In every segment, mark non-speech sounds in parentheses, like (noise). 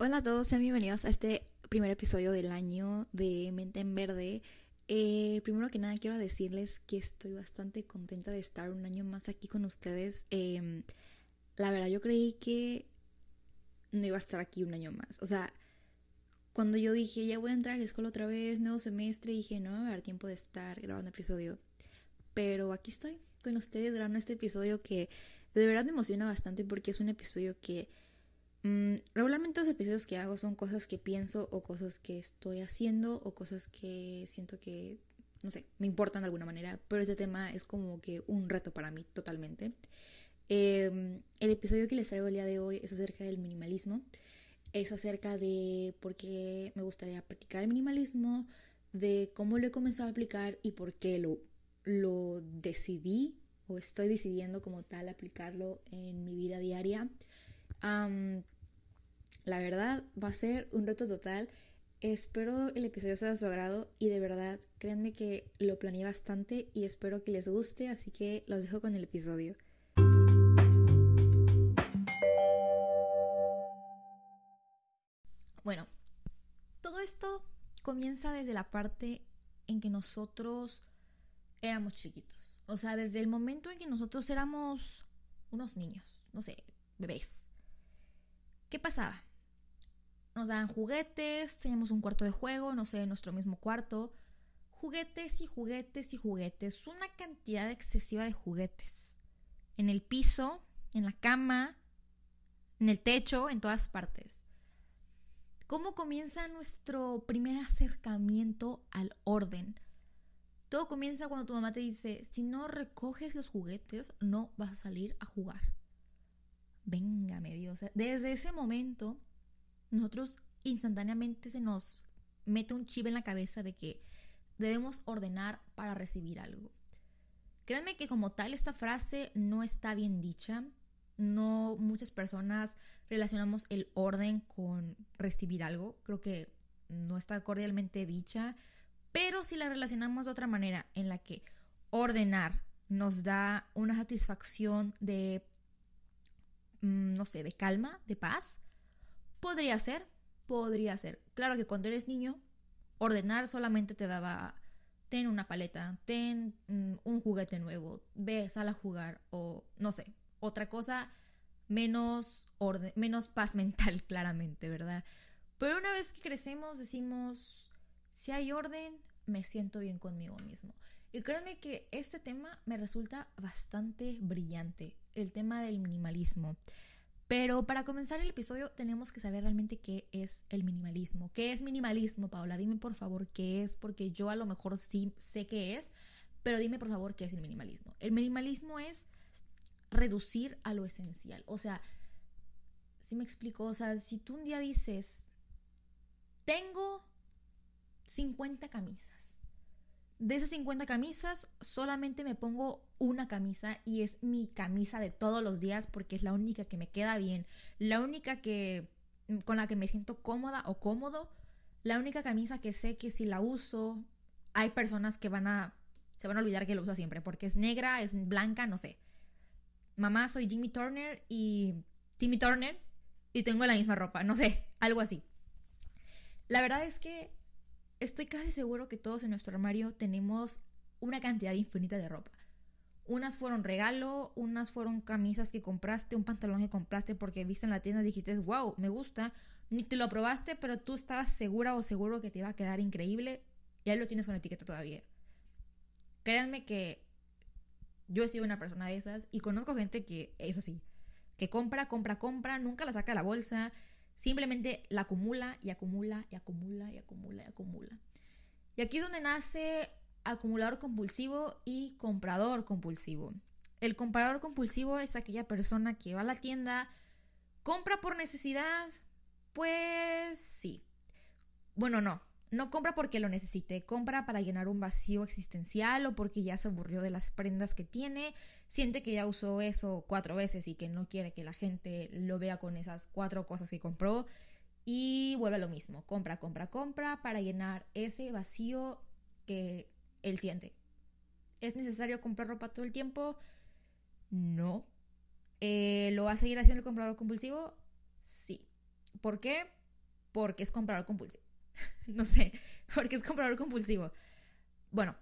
Hola a todos, sean bienvenidos a este primer episodio del año de Mente en Verde. Eh, primero que nada quiero decirles que estoy bastante contenta de estar un año más aquí con ustedes. Em, la verdad yo creí que no iba a estar aquí un año más. O sea, cuando yo dije ya voy a entrar a la escuela otra vez, nuevo semestre, dije no me va a dar tiempo de estar grabando episodio. Pero aquí estoy con ustedes grabando este episodio que de verdad me emociona bastante porque es un episodio que regularmente los episodios que hago son cosas que pienso o cosas que estoy haciendo o cosas que siento que, no sé, me importan de alguna manera, pero este tema es como que un reto para mí totalmente. Em, el episodio que les traigo el día de hoy es acerca del minimalismo, es acerca de por qué me gustaría practicar el minimalismo, de cómo lo he comenzado a aplicar y por qué lo, lo decidí o estoy decidiendo como tal aplicarlo en mi vida diaria la verdad va a ser un reto total. Espero el episodio sea de su agrado y de verdad créanme que lo planeé bastante y espero que les guste, así que los dejo con el episodio. Bueno, todo esto comienza desde la parte en que nosotros éramos chiquitos. O sea, desde el momento en que nosotros éramos unos niños, no sé, bebés. ¿Qué pasaba? Nos daban juguetes, teníamos un cuarto de juego, no sé, nuestro mismo cuarto. Juguetes y juguetes y juguetes, una cantidad excesiva de juguetes. En el piso, en la cama, en el techo, en todas partes. ¿Cómo comienza nuestro primer acercamiento al orden? Todo comienza cuando tu mamá te dice, si no recoges los juguetes, no vas a salir a jugar. Véngame Dios. Desde ese momento, nosotros instantáneamente se nos mete un chip en la cabeza de que debemos ordenar para recibir algo. Créanme que como tal esta frase no está bien dicha. No muchas personas relacionamos el orden con recibir algo. Creo que no está cordialmente dicha. Pero si la relacionamos de otra manera, en la que ordenar nos da una satisfacción de Mm, no sé, de calma, de paz. Podría ser, podría ser. Claro que cuando eres niño, ordenar solamente te daba, ten una paleta, ten mm, un juguete nuevo, ve, sal a jugar o no sé, otra cosa menos, orden, menos paz (laughs) mental, claramente, ¿verdad? Pero una vez que crecemos decimos, si hay orden, me siento bien conmigo mismo. Y créanme que este tema me resulta bastante brillante, el tema del minimalismo. Pero para comenzar el episodio tenemos que saber realmente qué es el minimalismo. ¿Qué es minimalismo, Paula? Dime por favor qué es, porque yo a lo mejor sí sé qué es, pero dime por favor qué es el minimalismo. El minimalismo es reducir a lo esencial. O sea, si me explico, o sea, si tú un día dices, tengo 50 camisas de esas 50 camisas, solamente me pongo una camisa y es mi camisa de todos los días porque es la única que me queda bien, la única que con la que me siento cómoda o cómodo, la única camisa que sé que si la uso, hay personas que van a se van a olvidar que lo uso siempre porque es negra, es blanca, no sé. Mamá, soy Jimmy Turner y Timmy Turner y tengo la misma ropa, no sé, algo así. La verdad es que estoy casi seguro que todos en nuestro armario tenemos una cantidad infinita de ropa. Unas fueron regalo, unas fueron camisas que compraste, un pantalón que compraste porque viste en la tienda y dijiste, wow, me gusta. Ni te lo probaste, pero tú estabas segura o seguro que te iba a quedar increíble y ahí lo tienes con etiqueta todavía. Créanme que yo he sido una persona de esas y conozco gente que es así, que compra, compra, compra, nunca la saca a la bolsa, Simplemente la acumula y acumula y acumula y acumula y acumula. Y aquí es donde nace acumulador compulsivo y comprador compulsivo. El comprador compulsivo es aquella persona que va a la tienda, compra por necesidad, pues sí. Bueno, no, no compra porque lo necesite, compra para llenar un vacío existencial o porque ya se aburrió de las prendas que tiene, siente que ya usó eso cuatro veces y que no quiere que la gente lo vea con esas cuatro cosas que compró y vuelve a lo mismo, compra, compra, compra para llenar ese vacío que él siente. ¿Es necesario comprar ropa todo el tiempo? No. Eh, ¿Lo va a seguir haciendo el comprador compulsivo? Sí. ¿Por qué? porque es comprador compulsivo. (laughs) no sé, porque es comprador compulsivo. Bueno,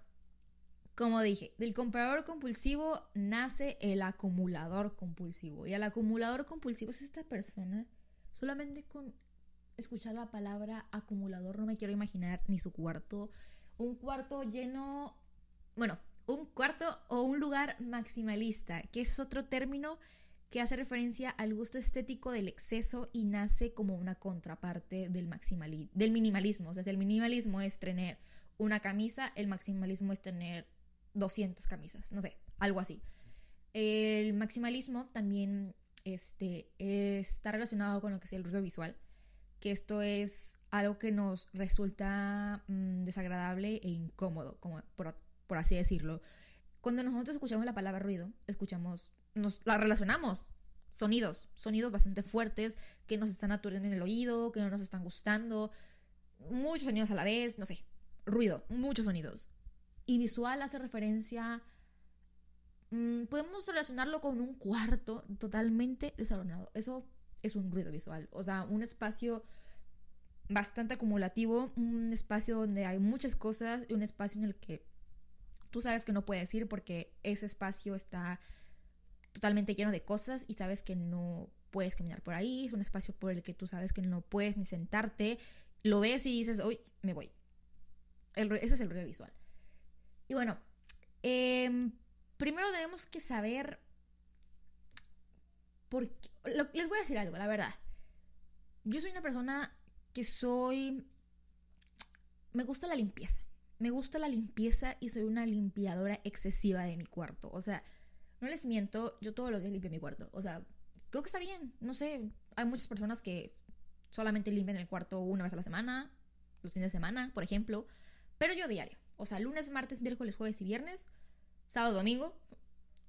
como dije, del comprador compulsivo nace el acumulador compulsivo. Y el acumulador compulsivo es esta persona, solamente con escuchar la palabra acumulador no me quiero imaginar ni su cuarto. Un cuarto lleno, bueno, un cuarto o un lugar maximalista, que es otro término que hace referencia al gusto estético del exceso y nace como una contraparte del, del minimalismo. O sea, el minimalismo es tener una camisa, el maximalismo es tener 200 camisas, no sé, algo así. El maximalismo también este, está relacionado con lo que es el ruido visual, que esto es algo que nos resulta mm, desagradable e incómodo, como por, por así decirlo. Cuando nosotros escuchamos la palabra ruido, escuchamos, nos la relacionamos. Sonidos, sonidos bastante fuertes que nos están aturdiendo en el oído, que no nos están gustando, muchos sonidos a la vez, no sé, ruido, muchos sonidos. Y visual hace referencia, mm, podemos relacionarlo con un cuarto totalmente desordenado. Eso es un ruido visual, o sea, un espacio bastante acumulativo, un espacio donde hay muchas cosas y un espacio en el que tú sabes que no puedes ir porque ese espacio está totalmente lleno de cosas y sabes que no puedes caminar por ahí, es un espacio por el que tú sabes que no puedes ni sentarte, lo ves y dices, uy, me voy. ese es el ruido visual. Y bueno, em, primero tenemos que saber por qué, les voy a decir algo, la verdad. Yo soy una persona que soy... Me gusta la limpieza me gusta la limpieza y soy una limpiadora excesiva de mi cuarto. O sea, no les miento, yo todos los días limpio mi cuarto. O sea, creo que está bien. No sé, hay muchas personas que solamente limpian el cuarto una vez a la semana, los fines de semana, por ejemplo. Pero yo diario. O sea, lunes, martes, miércoles, jueves y viernes, sábado, domingo,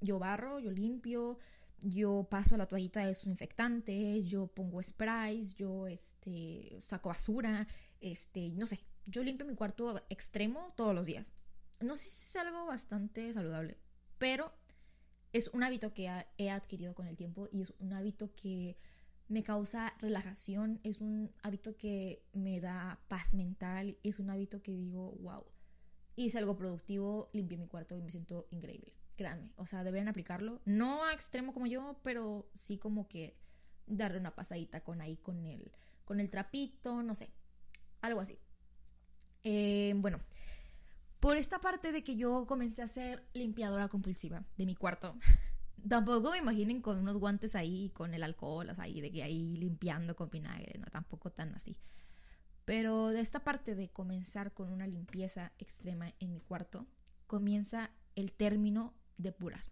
yo barro, yo limpio, yo paso la toallita de desinfectante, yo pongo sprays, yo este, saco basura, este, no sé, yo limpio mi cuarto extremo todos los días. No sé si es algo bastante saludable, pero es un hábito que he adquirido con el tiempo y es un hábito que me causa relajación, es un hábito que me da paz mental, es un hábito que digo, wow, hice algo productivo, limpié mi cuarto y me siento increíble. Créanme, o sea, deberían aplicarlo, no a extremo como yo, pero sí como que darle una pasadita con ahí con el con el trapito, no sé, algo así. Eh, bueno, por esta parte de que yo comencé a ser limpiadora compulsiva de mi cuarto, (laughs) tampoco me imaginen con unos guantes ahí, con el alcohol, ahí, de que ahí limpiando con vinagre, no, tampoco tan así. Pero de esta parte de comenzar con una limpieza extrema en mi cuarto, comienza el término depurar.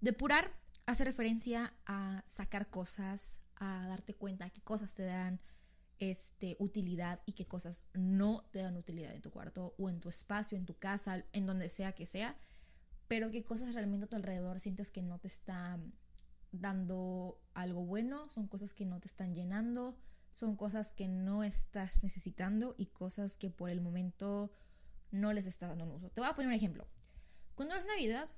Depurar hace referencia a sacar cosas, a darte cuenta qué cosas te dan este, utilidad y qué cosas no te dan utilidad en tu cuarto o en tu espacio, en tu casa, en donde sea que sea, pero qué cosas realmente a tu alrededor sientes que no te están dando algo bueno, son cosas que no te están llenando, son cosas que no estás necesitando y cosas que por el momento no les estás dando un uso. Te voy a poner un ejemplo. Cuando es Navidad,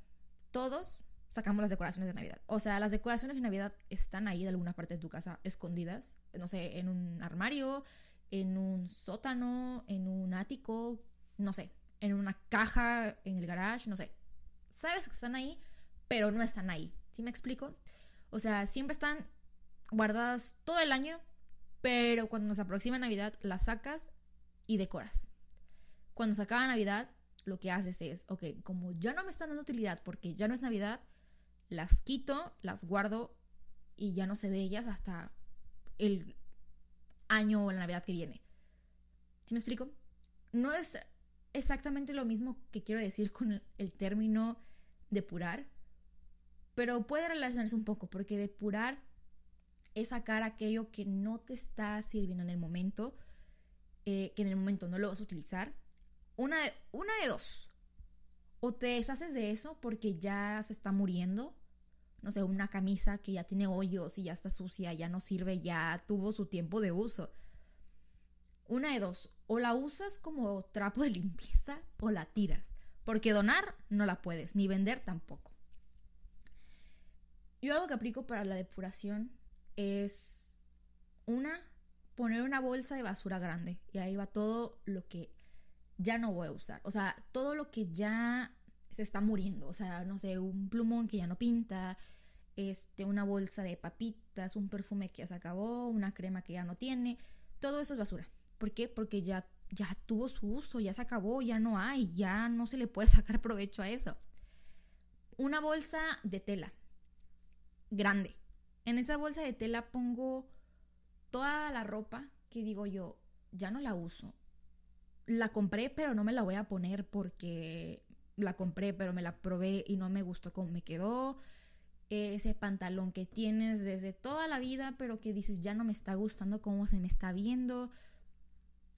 todos sacamos las decoraciones de Navidad. O sea, las decoraciones de Navidad están ahí de alguna parte de tu casa, escondidas, no sé, en un armario, en un sótano, en un ático, no sé, en una caja, en el garage, no sé. Sabes que están ahí, pero no están ahí. ¿Sí me explico? O sea, siempre están guardadas todo el año, pero cuando nos aproxima Navidad las sacas y decoras. Cuando se acaba Navidad, lo que haces es, ok, como ya no me están dando utilidad porque ya no es Navidad, las quito, las guardo y ya no sé de ellas hasta el año o la Navidad que viene. ¿Sí me explico? No es exactamente lo mismo que quiero decir con el término depurar, pero puede relacionarse un poco, porque depurar es sacar aquello que no te está sirviendo en el momento, eh, que en el momento no lo vas a utilizar. Una, una de dos. O te deshaces de eso porque ya se está muriendo. No sé, una camisa que ya tiene hoyos y ya está sucia, ya no sirve, ya tuvo su tiempo de uso. Una de dos, o la usas como trapo de (laughs) limpieza o la tiras, porque donar no la puedes, ni vender tampoco. Yo algo que aplico para la depuración es una, poner una bolsa de basura grande y ahí va todo lo que ya no voy a usar. O sea, todo lo que ya se está muriendo. O sea, no sé, un plumón que ya no pinta, este, una bolsa de papitas, un perfume que ya se acabó, una crema que ya no tiene. Todo eso es basura. ¿Por qué? Porque ya, ya tuvo su uso, ya se acabó, ya no hay, ya no se le puede (laughs) sacar provecho a eso. Una bolsa de tela grande. En esa bolsa de tela pongo toda la ropa que digo yo, ya no la uso. La compré, pero no me la voy a poner porque la compré, pero me la probé y no me gustó cómo me quedó. Ese pantalón que tienes desde toda la vida, pero que dices ya no me está gustando cómo se me está viendo.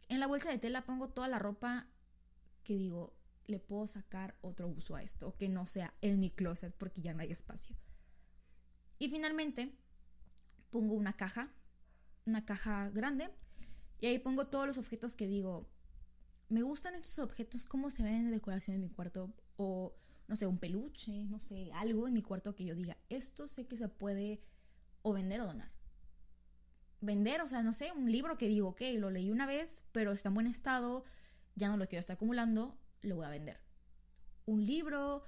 En la bolsa de tela pongo toda la ropa que digo, le puedo sacar otro uso a esto, que no sea en mi closet porque ya no hay espacio. Y finalmente pongo una caja, una caja grande, y ahí pongo todos los objetos que digo, me gustan estos objetos, cómo se ven de decoración en mi cuarto, o no sé, un peluche, no sé, algo en mi cuarto que yo diga, esto sé que se puede o vender o donar. Vender, o sea, no sé, un libro que digo, ok, lo leí una vez, pero está en buen estado, ya no lo quiero estar acumulando, lo voy a vender. Un libro,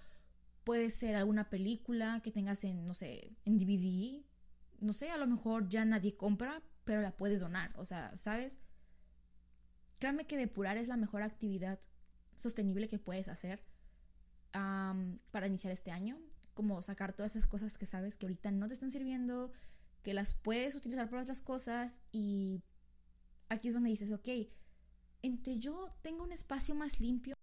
puede ser alguna película que tengas en, no sé, en DVD, no sé, a lo mejor ya nadie compra, pero la puedes donar, o sea, ¿sabes? Créanme que depurar es la mejor actividad sostenible que puedes hacer para iniciar este año. Como sacar todas esas cosas que sabes que ahorita no te están sirviendo, que las puedes utilizar para otras cosas y aquí es donde dices, ok, entre yo tengo un espacio más limpio,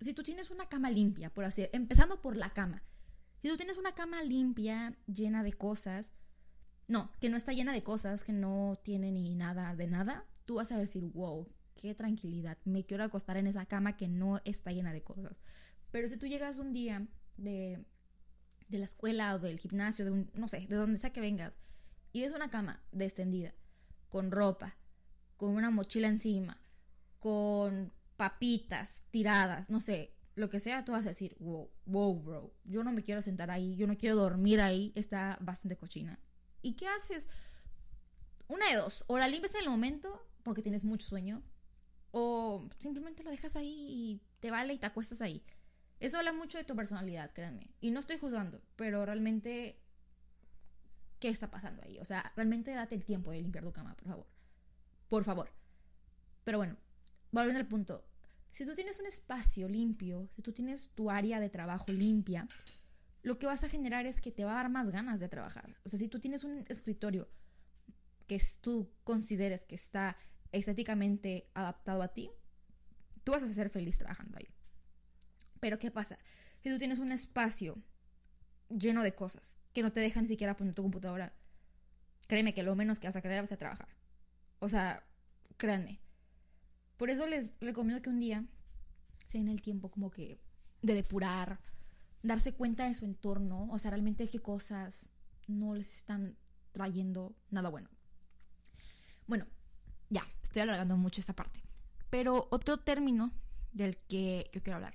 si tú tienes una cama limpia, por así, empezando por la cama, si tú tienes una cama limpia, llena de cosas, no, que no está llena de cosas, que no tiene ni nada de nada, tú vas a decir, wow, qué tranquilidad, me quiero acostar en esa cama que no está llena de cosas. Pero si tú llegas un día de, de la escuela o del gimnasio, de no sé, de donde sea que vengas, y ves una cama extendida, con ropa, con una mochila encima, con papitas tiradas, no sé, lo que sea, tú vas a decir, wow, wow, bro, yo no me quiero sentar ahí, yo no quiero dormir ahí, está bastante cochina. ¿Y qué haces? Una de dos, o la limpias en el momento porque tienes mucho sueño, o simplemente la dejas ahí y te vale y te acuestas ahí. Eso habla mucho de tu personalidad, créanme. Y no estoy juzgando, pero realmente, ¿qué está pasando ahí? O sea, realmente date el tiempo de limpiar tu cama, por favor. Por favor. Pero bueno, volviendo al punto. Si tú tienes un espacio limpio, si tú tienes tu área de trabajo limpia, lo que vas a generar es que te va a dar más ganas de trabajar. O sea, si tú tienes un escritorio que tú consideres que está estéticamente adaptado a ti, tú vas a ser feliz trabajando ahí. Pero ¿qué pasa? Si tú tienes un espacio lleno de cosas que no te dejan ni siquiera poner tu computadora, créeme que lo menos que vas a querer vas a trabajar. O sea, créanme. Por eso les recomiendo que un día se den el tiempo como que de depurar, darse cuenta de su entorno, o sea, realmente qué cosas no les están trayendo nada bueno. Bueno, ya, estoy alargando mucho esta parte. Pero otro término del que yo quiero hablar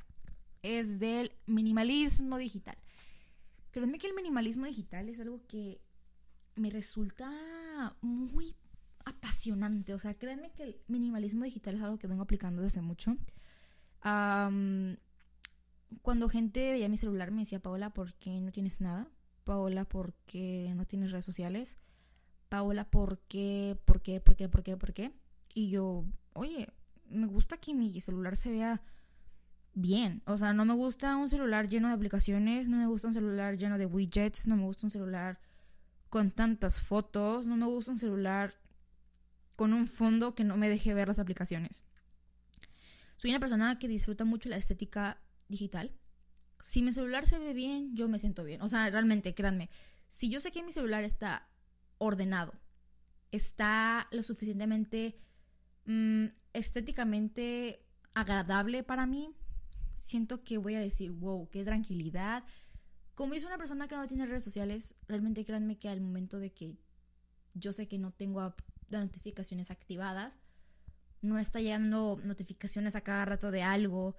es del minimalismo digital. Créanme que el minimalismo digital es algo que me resulta muy apasionante. O sea, créanme que el minimalismo digital es algo que vengo aplicando desde mucho. cuando gente veía mi celular me decía, Paola, ¿por qué no tienes nada? Paola, ¿por qué no tienes redes sociales? Paola, ¿por qué? ¿Por qué? ¿Por qué? ¿Por qué? ¿Por qué? Y yo, oye, me gusta que mi celular se vea bien. O sea, no me gusta un celular lleno de aplicaciones, no me gusta un celular lleno de widgets, no me gusta un celular con tantas fotos, no me gusta un celular con un fondo que no me deje ver las aplicaciones. Soy una persona que disfruta mucho la estética digital. Si mi celular se ve bien, yo me siento bien. O sea, realmente, créanme, si yo sé que mi celular está ordenado, está lo suficientemente mm, estéticamente agradable para mí, siento que voy a decir, wow, qué tranquilidad. Como es una persona que no tiene redes sociales, realmente créanme que al momento de que yo sé que no tengo las notificaciones activadas, no está llegando notificaciones a cada rato de algo,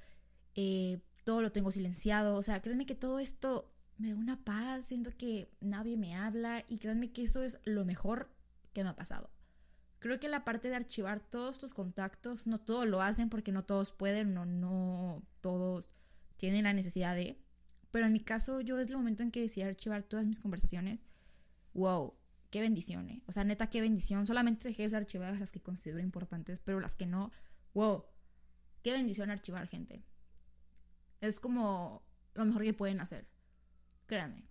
eh, todo lo tengo silenciado, o sea, créanme que todo esto me da una paz, siento que nadie me habla y créanme que eso es lo mejor que me ha pasado. Creo que la parte de archivar todos tus contactos, no todos lo hacen porque no todos pueden, no, no todos tienen la necesidad de. Pero en mi caso, yo desde el momento en que decidí archivar todas mis conversaciones, wow, qué bendición, ¿eh? O sea, neta, qué bendición. Solamente dejé de archivar las que considero importantes, pero las que no, wow, qué bendición archivar gente. Es como lo mejor que pueden hacer. Créanme.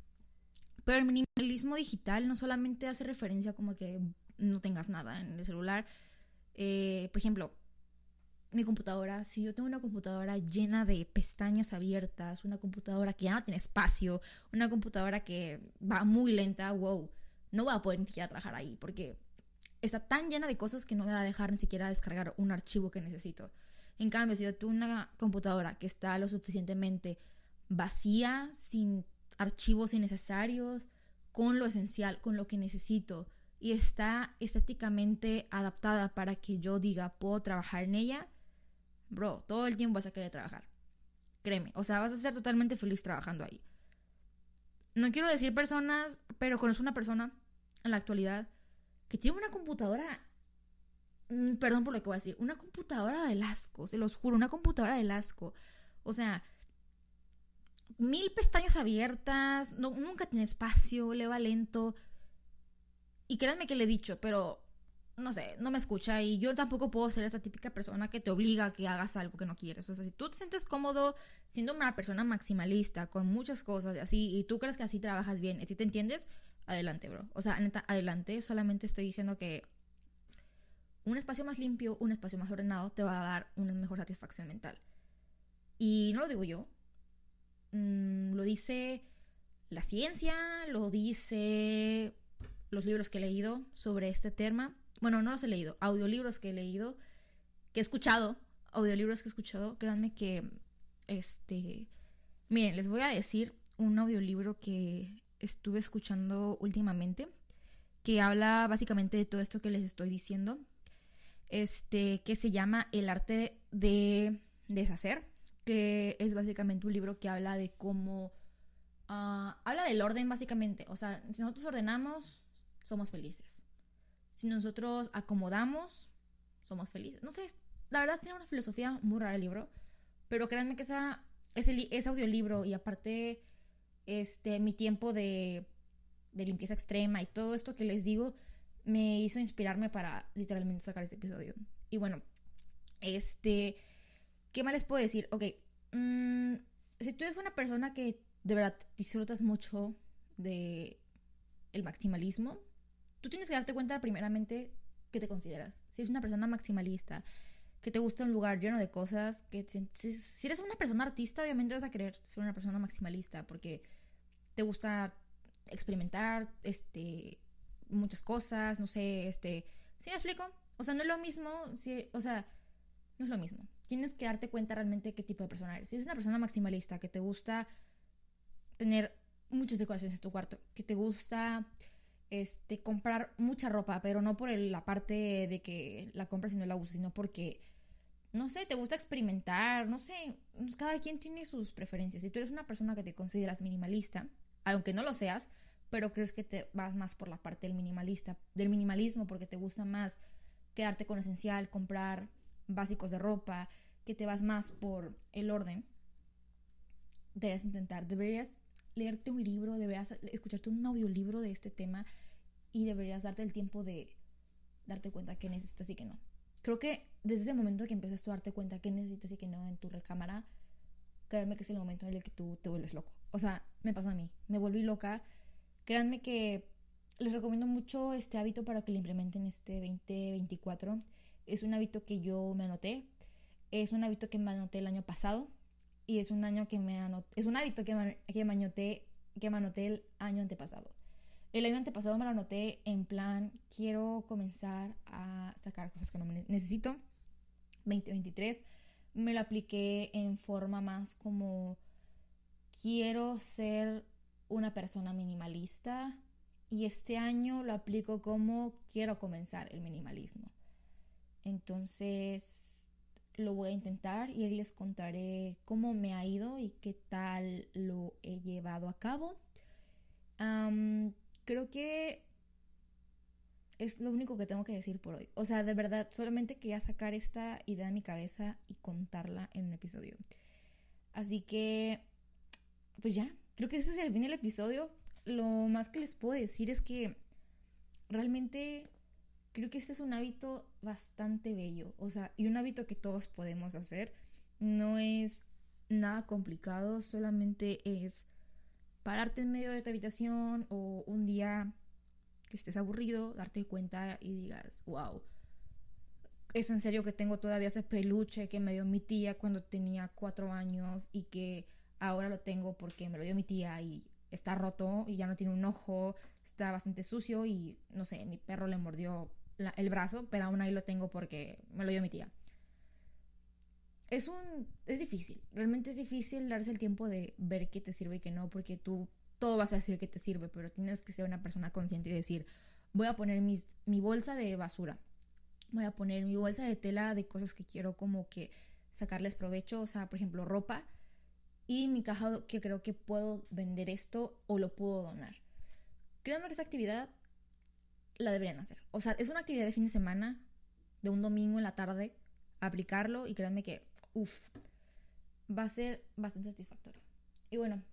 Pero el minimalismo digital no solamente hace referencia como que no tengas nada en el celular. Eh, por ejemplo, mi computadora, si yo tengo una computadora llena de pestañas abiertas, una computadora que ya no tiene espacio, una computadora que va muy lenta, wow, no voy a poder ni siquiera trabajar ahí porque está tan llena de cosas que no me va a dejar ni siquiera descargar un archivo que necesito. En cambio, si yo tengo una computadora que está lo suficientemente vacía, sin archivos innecesarios, con lo esencial, con lo que necesito, y está estéticamente adaptada para que yo diga, puedo trabajar en ella, bro, todo el tiempo vas a querer trabajar. Créeme, o sea, vas a ser totalmente feliz trabajando ahí. No quiero decir personas, pero conozco una persona en la actualidad que tiene una computadora, mm, perdón por lo que voy a decir, una computadora de asco, se los juro, una computadora de asco. O sea, mil pestañas abiertas, no, nunca tiene espacio, le va lento. Y créanme que le he dicho, pero no sé, no me escucha y yo tampoco puedo ser esa típica persona que te obliga a que hagas algo que no quieres. O sea, si tú te sientes cómodo siendo una persona maximalista con muchas cosas y así, y tú crees que así trabajas bien, si te entiendes, adelante, bro. O sea, neta, adelante. Solamente estoy diciendo que un espacio más limpio, un espacio más ordenado te va a dar una mejor satisfacción mental. Y no lo digo yo. Mm, lo dice la ciencia, lo dice los libros que he leído sobre este tema. Bueno, no los he leído, audiolibros que he leído, que he escuchado, audiolibros que he escuchado, créanme que, este, miren, les voy a decir un audiolibro que estuve escuchando últimamente, que habla básicamente de todo esto que les estoy diciendo, este, que se llama El arte de deshacer, que es básicamente un libro que habla de cómo, ah, habla del orden básicamente, o sea, si nosotros ordenamos, somos felices. Si nosotros acomodamos, somos felices. No sé, la verdad tiene una filosofía muy rara el libro, pero créanme que esa, ese, audiolibro y aparte este, mi tiempo de, de limpieza extrema y todo esto que les digo me hizo inspirarme para literalmente sacar este episodio. Y bueno, este, ¿qué más les puedo decir? Ok, mm, si tú eres una persona que de verdad disfrutas mucho de el maximalismo, tú tienes que darte cuenta primeramente que te consideras. Si eres una persona maximalista, que te gusta un lugar lleno de cosas, que si eres una persona artista, obviamente vas a querer ser una persona maximalista porque te gusta experimentar este muchas cosas, no sé, este, ¿sí me explico? O sea, no es lo mismo, si, o sea, no es lo mismo. Tienes que darte cuenta realmente qué tipo de persona eres. Si eres una persona maximalista que te gusta tener muchas decoraciones en tu cuarto, que te gusta este, comprar mucha ropa, pero no por la parte de que la compras y no la usas, sino porque, no sé, te gusta experimentar, no sé, cada quien tiene sus preferencias. Si tú eres una persona que te consideras minimalista, aunque no lo seas, pero crees que te vas más por la parte del minimalista, del minimalismo, porque te gusta más quedarte con esencial, comprar básicos de ropa, que te vas más por el orden, deberías intentar, deberías leerte un libro, deberías escucharte un audiolibro de este tema y deberías darte el tiempo de darte cuenta que necesitas y que no. Creo que desde ese momento que empiezas a darte cuenta que necesitas y que no en tu recámara, créanme que es el momento en el que tú te vuelves loco. O sea, me pasó a mí, me volví loca. Créanme que les recomiendo mucho este hábito para que lo implementen este 2024. Es un hábito que yo me anoté. Es un hábito que me anoté el año pasado y es un año que me es un hábito que me, que me anoté que me anoté el año antepasado. El año antepasado me lo anoté en plan quiero comenzar a sacar cosas que no necesito. 2023 me lo apliqué en forma más como quiero ser una persona minimalista y este año lo aplico como quiero comenzar el minimalismo. Entonces, lo voy a intentar y ahí les contaré cómo me ha ido y qué tal lo he llevado a cabo. creo que es lo único que tengo que decir por hoy. O sea, de verdad, solamente quería sacar esta idea de mi cabeza y contarla en un episodio. Así que, pues ya, creo que ese es el fin del episodio. Lo más que les puedo decir es que realmente creo que este es un hábito bastante bello. O sea, y un hábito que todos podemos hacer. No es nada complicado, solamente es pararte en medio de tu habitación o un día que estés aburrido, darte cuenta y digas, wow, es en serio que tengo todavía ese peluche que me dio mi tía cuando tenía cuatro años y que ahora lo tengo porque me lo dio mi tía y está roto y ya no tiene un ojo, está bastante sucio y no sé, mi perro le mordió el brazo, pero aún ahí lo tengo porque me lo dio mi tía. Es un es difícil, realmente es difícil darse el tiempo de ver qué te sirve y qué no, porque tú todo vas a decir que te sirve, pero tienes que ser una persona consciente y decir, voy a poner mis, mi bolsa de basura, voy a poner mi bolsa de tela de cosas que quiero como que sacarles provecho, o sea, por ejemplo, ropa, y mi caja que creo que puedo vender esto o lo puedo donar. Créanme que esa actividad la deberían hacer. O sea, es una actividad de fin de semana, de un domingo en la tarde, aplicarlo y créanme que, uff, va a ser bastante satisfactorio. Y bueno,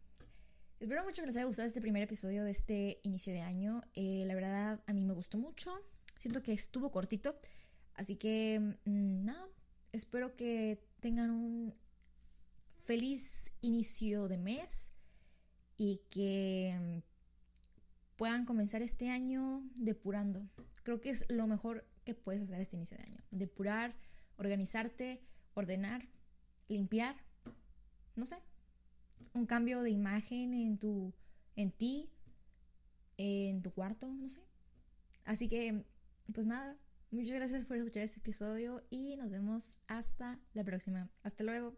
espero mucho que les haya gustado este primer episodio de este inicio de año. Eh, la verdad, a mí me gustó mucho. Siento que estuvo cortito. Así que, mm, nada, espero que tengan un feliz inicio de mes y que puedan comenzar este año depurando. Creo que es lo mejor que puedes hacer este inicio de año. Depurar, organizarte, ordenar, limpiar, no sé, un cambio de imagen en tu en ti, en tu cuarto, no sé. Así que pues nada, Muchas gracias por escuchar este episodio y nos vemos hasta la próxima. Hasta luego.